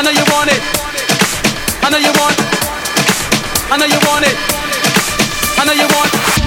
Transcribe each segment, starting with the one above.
I know you want it. I know you want. I know you want it. I know you want.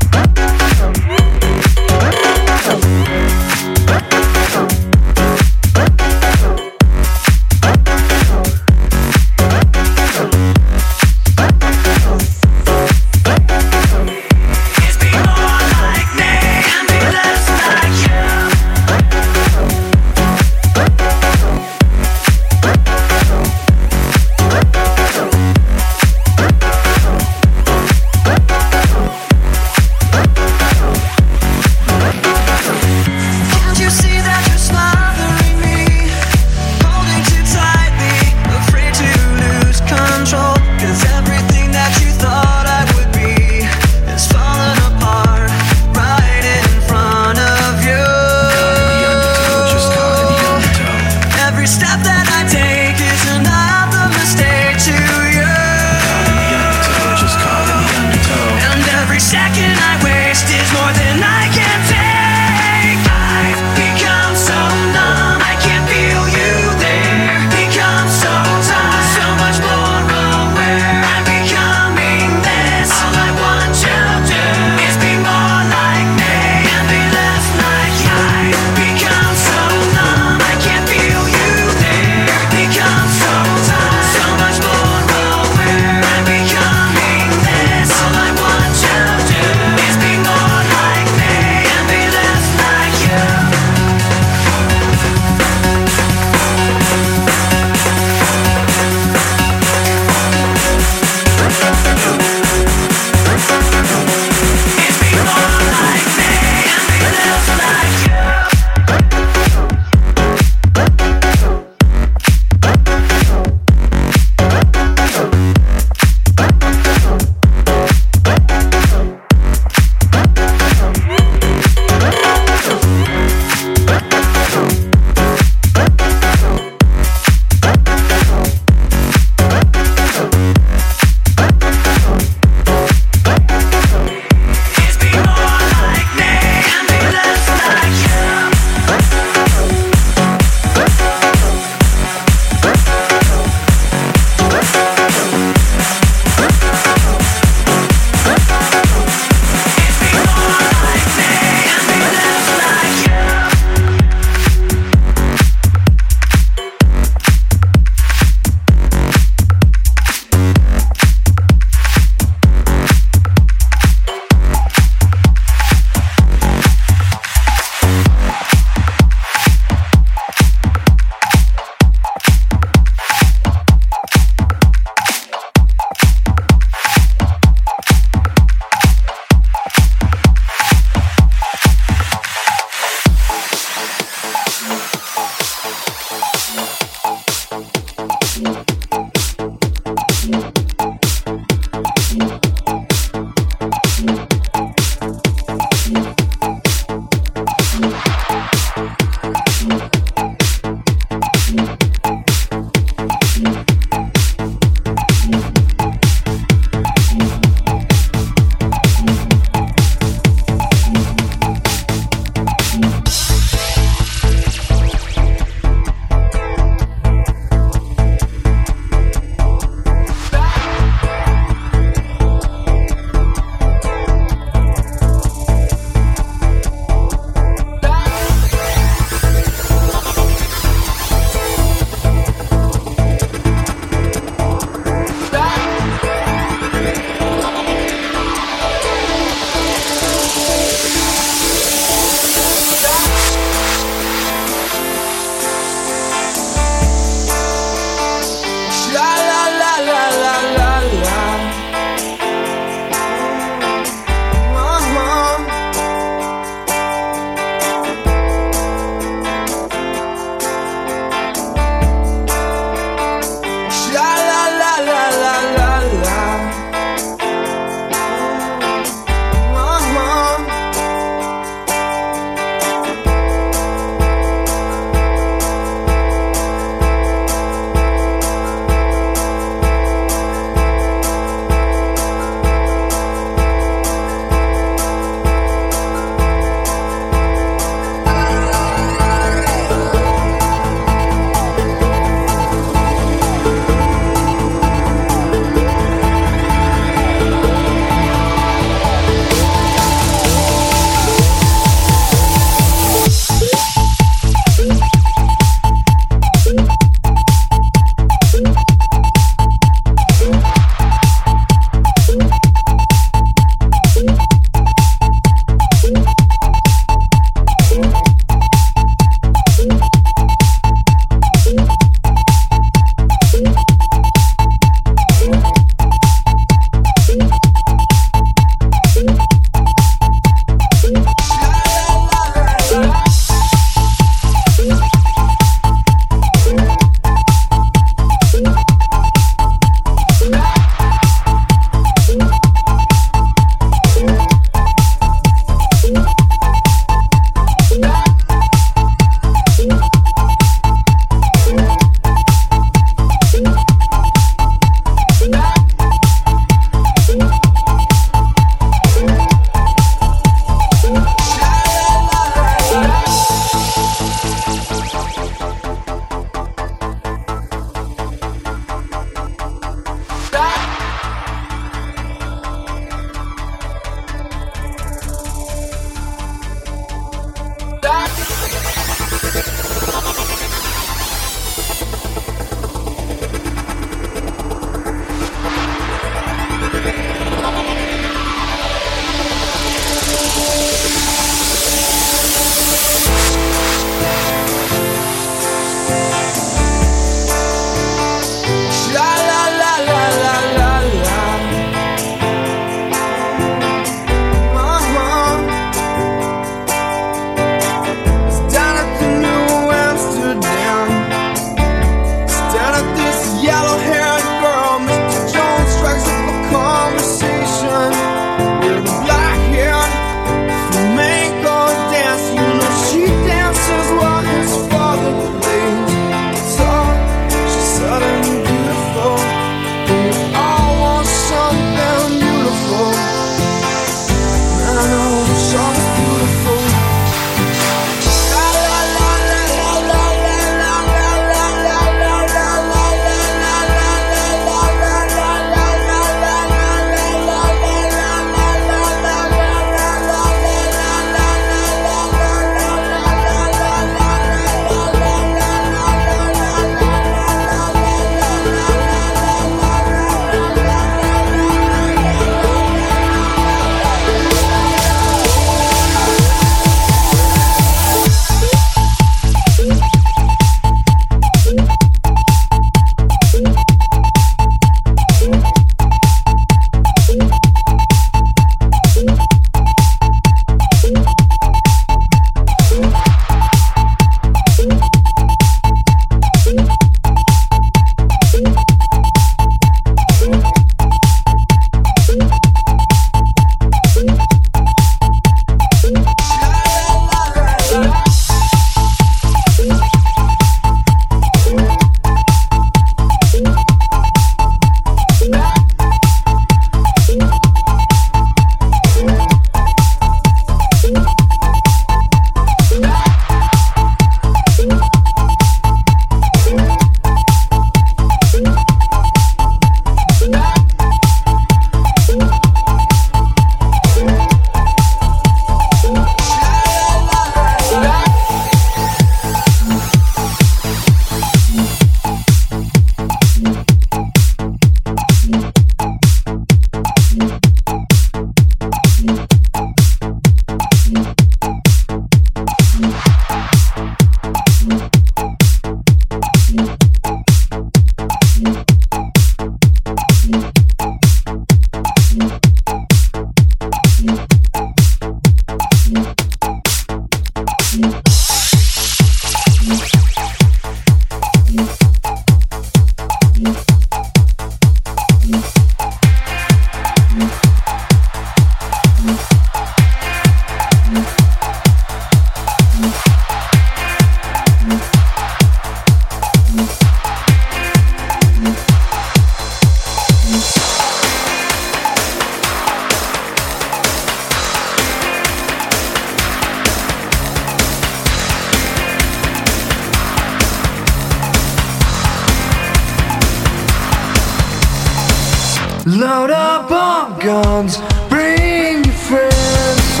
Load up on guns, bring your friends,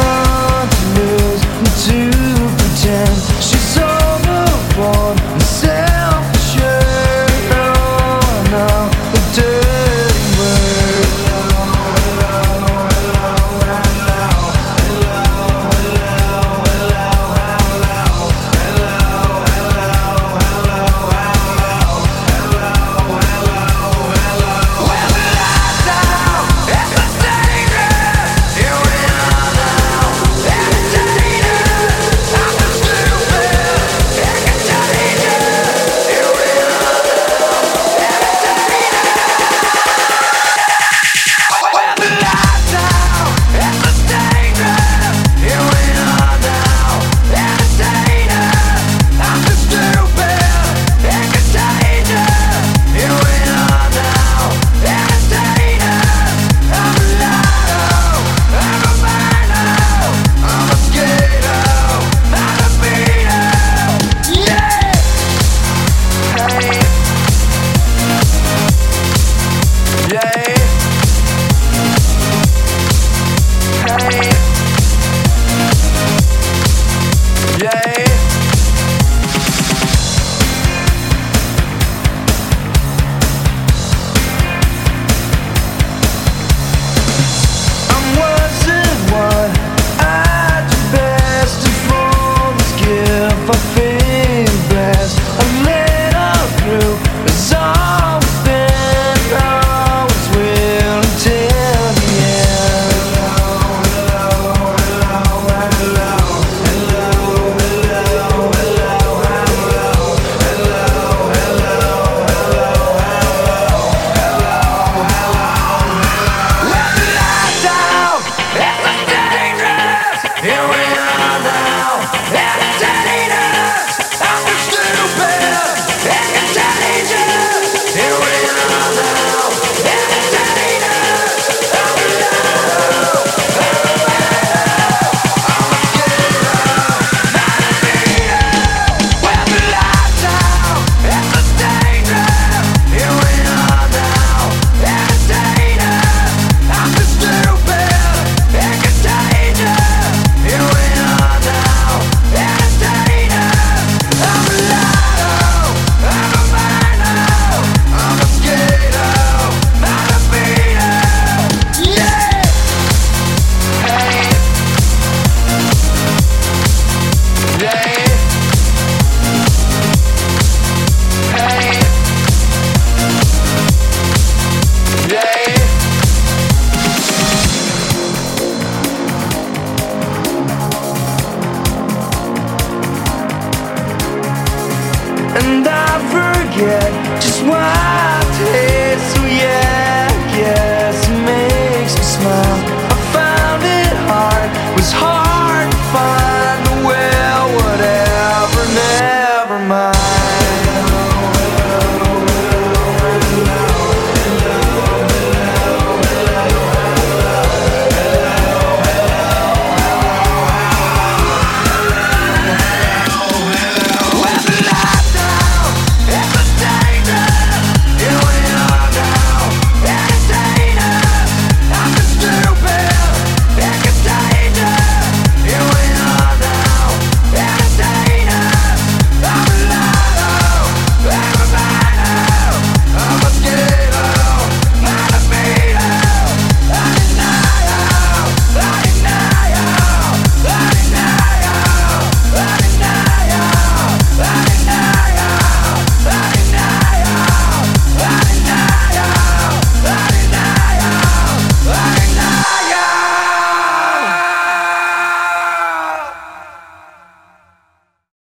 And